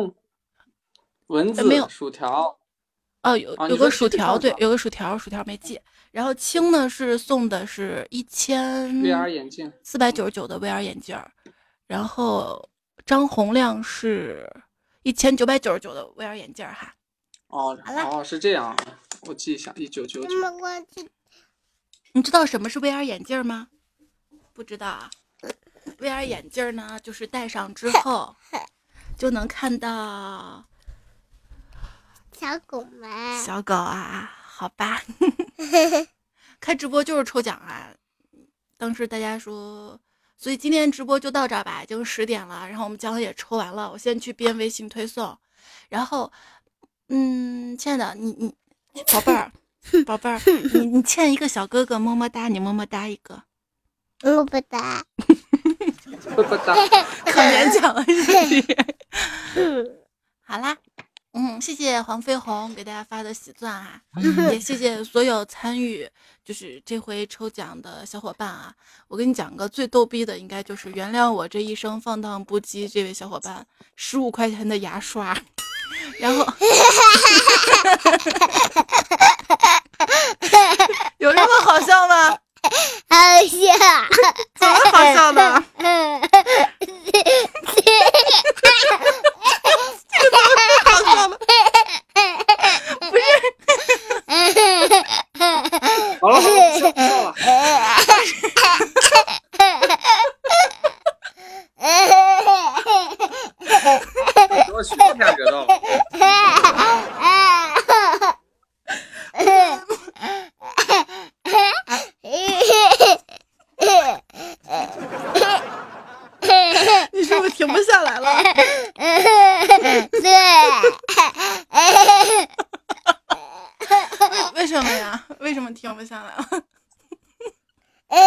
文字呃没有薯条，哦，有啊有个薯条，对有个薯条，薯条没记。然后青呢是送的是一千 VR 眼镜四百九十九的 VR 眼镜，然后张洪亮是一千九百九十九的 VR 眼镜儿哈。哦哦，是这样啊，我记一下，一九九九。你知道什么是 VR 眼镜吗？不知道啊。VR 眼镜呢，就是戴上之后 就能看到小狗们，小狗啊，好吧。开直播就是抽奖啊！当时大家说，所以今天直播就到这儿吧，已经十点了，然后我们奖也抽完了，我先去编微信推送，然后，嗯，亲爱的，你你宝贝儿，宝贝儿，你你欠一个小哥哥么么哒，你么么哒一个，么么哒，么么哒，可勉强了，谢谢。好啦，嗯，谢谢黄飞鸿给大家发的喜钻啊，也谢谢所有参与就是这回抽奖的小伙伴啊。我跟你讲个最逗逼的，应该就是原谅我这一生放荡不羁这位小伙伴，十五块钱的牙刷，然后 有这么好笑吗？好笑，怎么好笑的？好笑了，不是。好了好了，不笑不笑了。停不下来了。哎，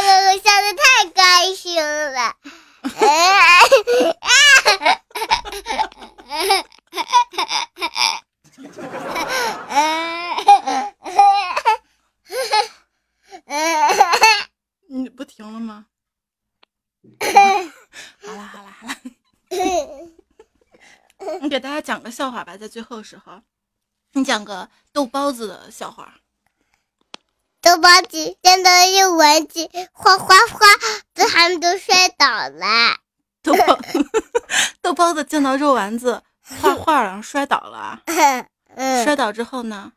我我笑的太开心了。你不停了吗？好了好了好了，你给大家讲个笑话吧，在最后时候，你讲个豆包子的笑话。豆包子见到肉丸子，哗哗哗，这他们都摔倒了。豆包豆肉丸子，画画然后摔倒了。摔倒之后呢？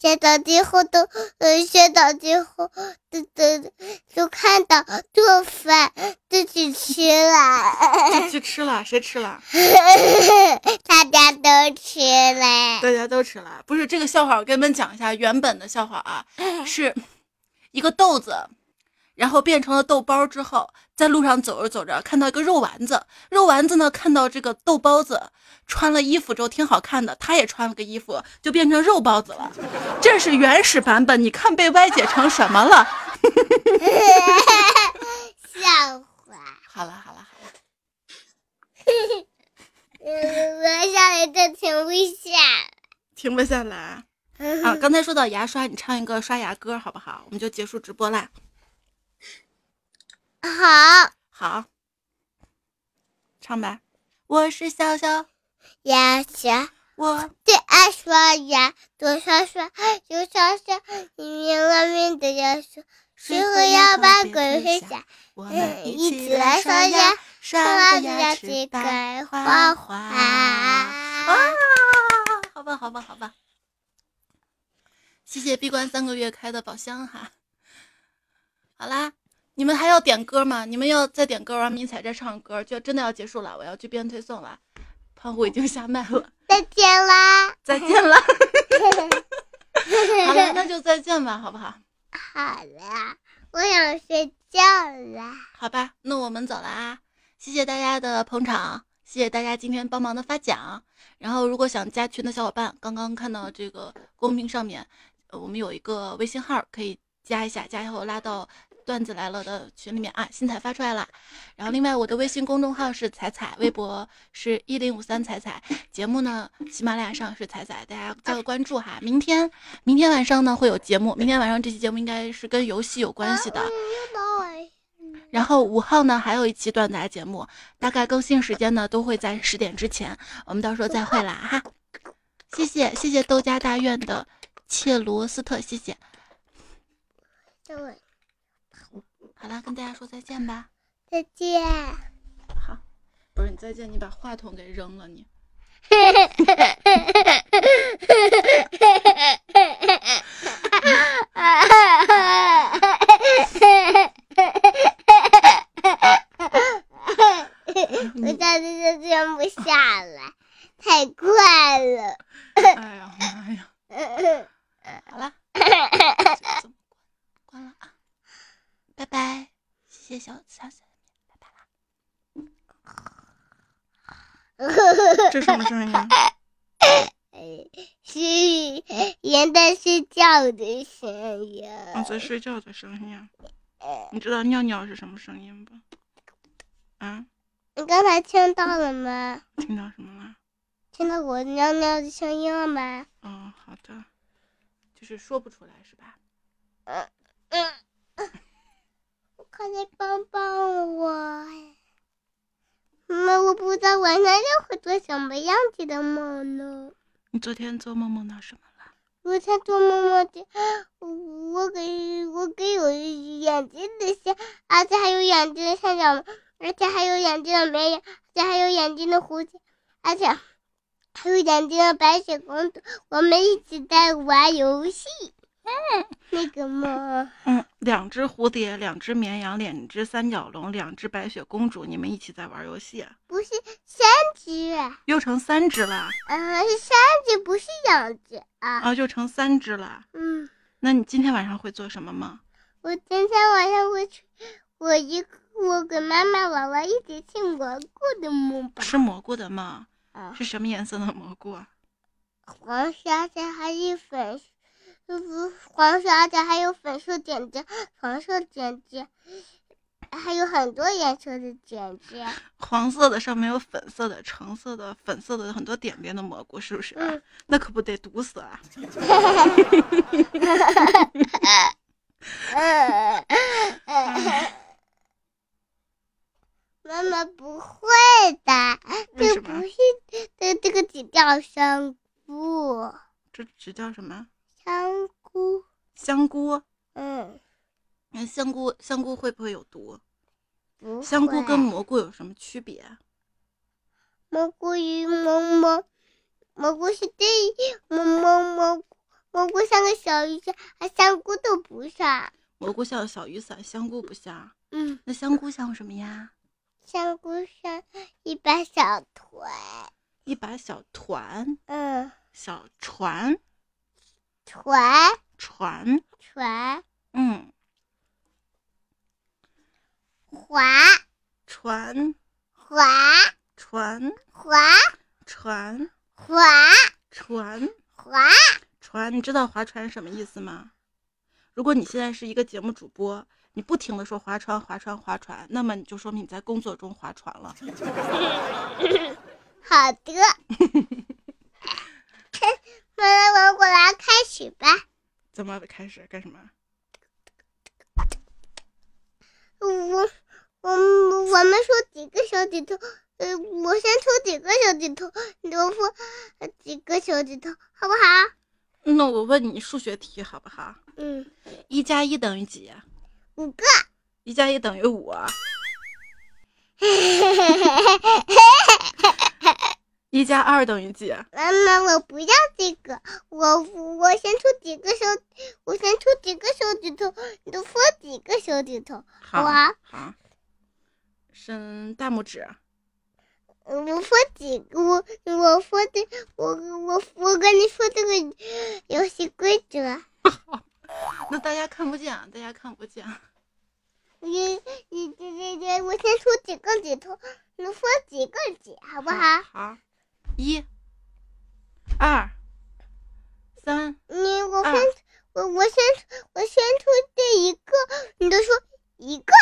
摔倒之后都，呃，摔倒之后都都都看到做饭，自己吃了。自己吃了？谁吃了？大家都吃了。大家都吃了。不是这个笑话，我给你们讲一下原本的笑话啊，是一个豆子。然后变成了豆包之后，在路上走着走着，看到一个肉丸子。肉丸子呢，看到这个豆包子穿了衣服之后挺好看的，他也穿了个衣服，就变成肉包子了。这是原始版本，你看被歪解成什么了？笑话。好了好了好了。我笑的都停不下，停不下来 啊！刚才说到牙刷，你唱一个刷牙歌好不好？我们就结束直播啦。好好，唱吧。我是小小牙刷，我最爱刷牙，左刷刷，右刷刷，里面外面的牙刷，水和牙把滚水下，我们一起来刷牙，刷的牙齿白花花。啊！好吧好吧好吧，谢谢闭关三个月开的宝箱哈。好啦。你们还要点歌吗？你们要再点歌，让迷彩再唱歌，就真的要结束了。我要去编推送了，胖虎已经下麦了。再见啦！再见啦。好了，那就再见吧，好不好？好了，我想睡觉了。好吧，那我们走了啊！谢谢大家的捧场，谢谢大家今天帮忙的发奖。然后，如果想加群的小伙伴，刚刚看到这个公屏上面，我们有一个微信号可以加一下，加以后拉到。段子来了的群里面啊，新彩发出来了。然后另外我的微信公众号是彩彩，微博是一零五三彩彩。节目呢，喜马拉雅上是彩彩，大家加个关注哈。明天明天晚上呢会有节目，明天晚上这期节目应该是跟游戏有关系的。然后五号呢还有一期段子来节目，大概更新时间呢都会在十点之前，我们到时候再会啦哈。谢谢谢谢豆家大院的切罗斯特，谢谢。好了，跟大家说再见吧。再见。好，不是你再见，你把话筒给扔了你。我下次就停不下来，太快了。哎呀妈呀！好了，关了啊。拜拜，谢谢小小小拜拜啦。这什么声音？是人在睡觉的声音。啊，在睡觉的声音。你知道尿尿是什么声音不？啊？你刚才听到了吗？听到什么了？听到我尿尿的声音了吗？嗯，好的。就是说不出来是吧？嗯嗯。快来帮帮我！妈妈，我不知道晚上又会做什么样子的梦呢？你昨天做梦梦到什么了？昨天做梦梦见我给我给有眼睛的象，而且还有眼睛的象脚，而且还有眼睛的绵羊，而且还有眼睛的蝴蝶，而且还有眼睛的白雪公主。我们一起在玩游戏。嗯，那个吗。嗯，两只蝴蝶，两只绵羊，两只三角龙，两只白雪公主，你们一起在玩游戏？不是三只，又成三只了。嗯，是三只，不是两只啊。啊，就成三只了。嗯，那你今天晚上会做什么吗？我今天晚上会去，我一我跟妈妈娃娃一起吃蘑菇的木吧。吃蘑菇的吗？啊，是什么颜色的蘑菇？黄色的还是粉？黄色，而且还有粉色点点，黄色点点，还有很多颜色的点点。黄色的上面有粉色的、橙色的、粉色的很多点点的蘑菇，是不是？嗯。那可不得毒死啊！妈妈不会的，这不是这这个只叫香菇，这只叫什么？香菇。香菇。嗯。那香菇香菇会不会有毒？不。香菇跟蘑菇有什么区别？蘑菇与蘑蘑蘑菇是这蘑蘑蘑蘑菇像个小雨伞，而香菇都不像。蘑菇像小雨伞，香菇不像。嗯。那香菇像什么呀？香菇像一把小团，一把小团，嗯，小船，船，船，船，嗯，划，船，划，船，划，船，划，船，划，船，你知道划船。什么意思吗？如果你现在是一个节目主播。你不停的说划船。划船。划船，那么你就说明你在工作中划船。了。好的，妈妈，我过来开始吧。怎么开始？干什么？我我我们说几个小指头，呃，我先出几个小指头，你都说几个小指头，好不好？那我问你数学题好不好？嗯。一加一等于几？五个，一加一等于五。一加二等于几？妈妈，我不要这个，我我先出几个手，我先出几个手指头，你都说几个手指头，好好？好。伸大拇指。我说几个，我我说的，我我我跟你说这个游戏规则。那大家看不见，大家看不见。你你你你，我先出几个指头，你说几个指，好不好？好，一、二、三。你我先我我先我先出这一个，你都说一个，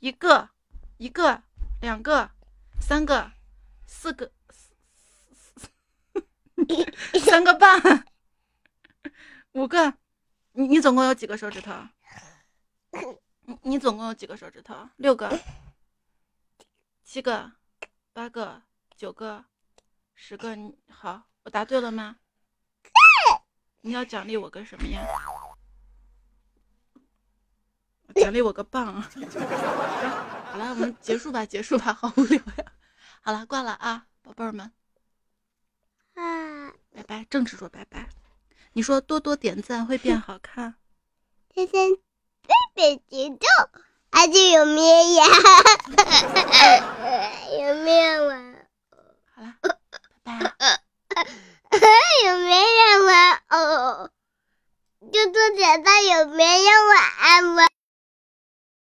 一个，一个，两个，三个，四个，三个半，五个。你你总共有几个手指头？你你总共有几个手指头？六个、七个、八个、九个、十个。你好，我答对了吗？你要奖励我个什么呀？奖励我个棒！好了，我们结束吧，结束吧，好无聊呀。好了，挂了啊，宝贝儿们。啊，拜拜，正式说拜拜。你说多多点赞会变好看。天天贝贝节奏，还是有绵羊。有没人玩偶？就做简单，有没人玩偶？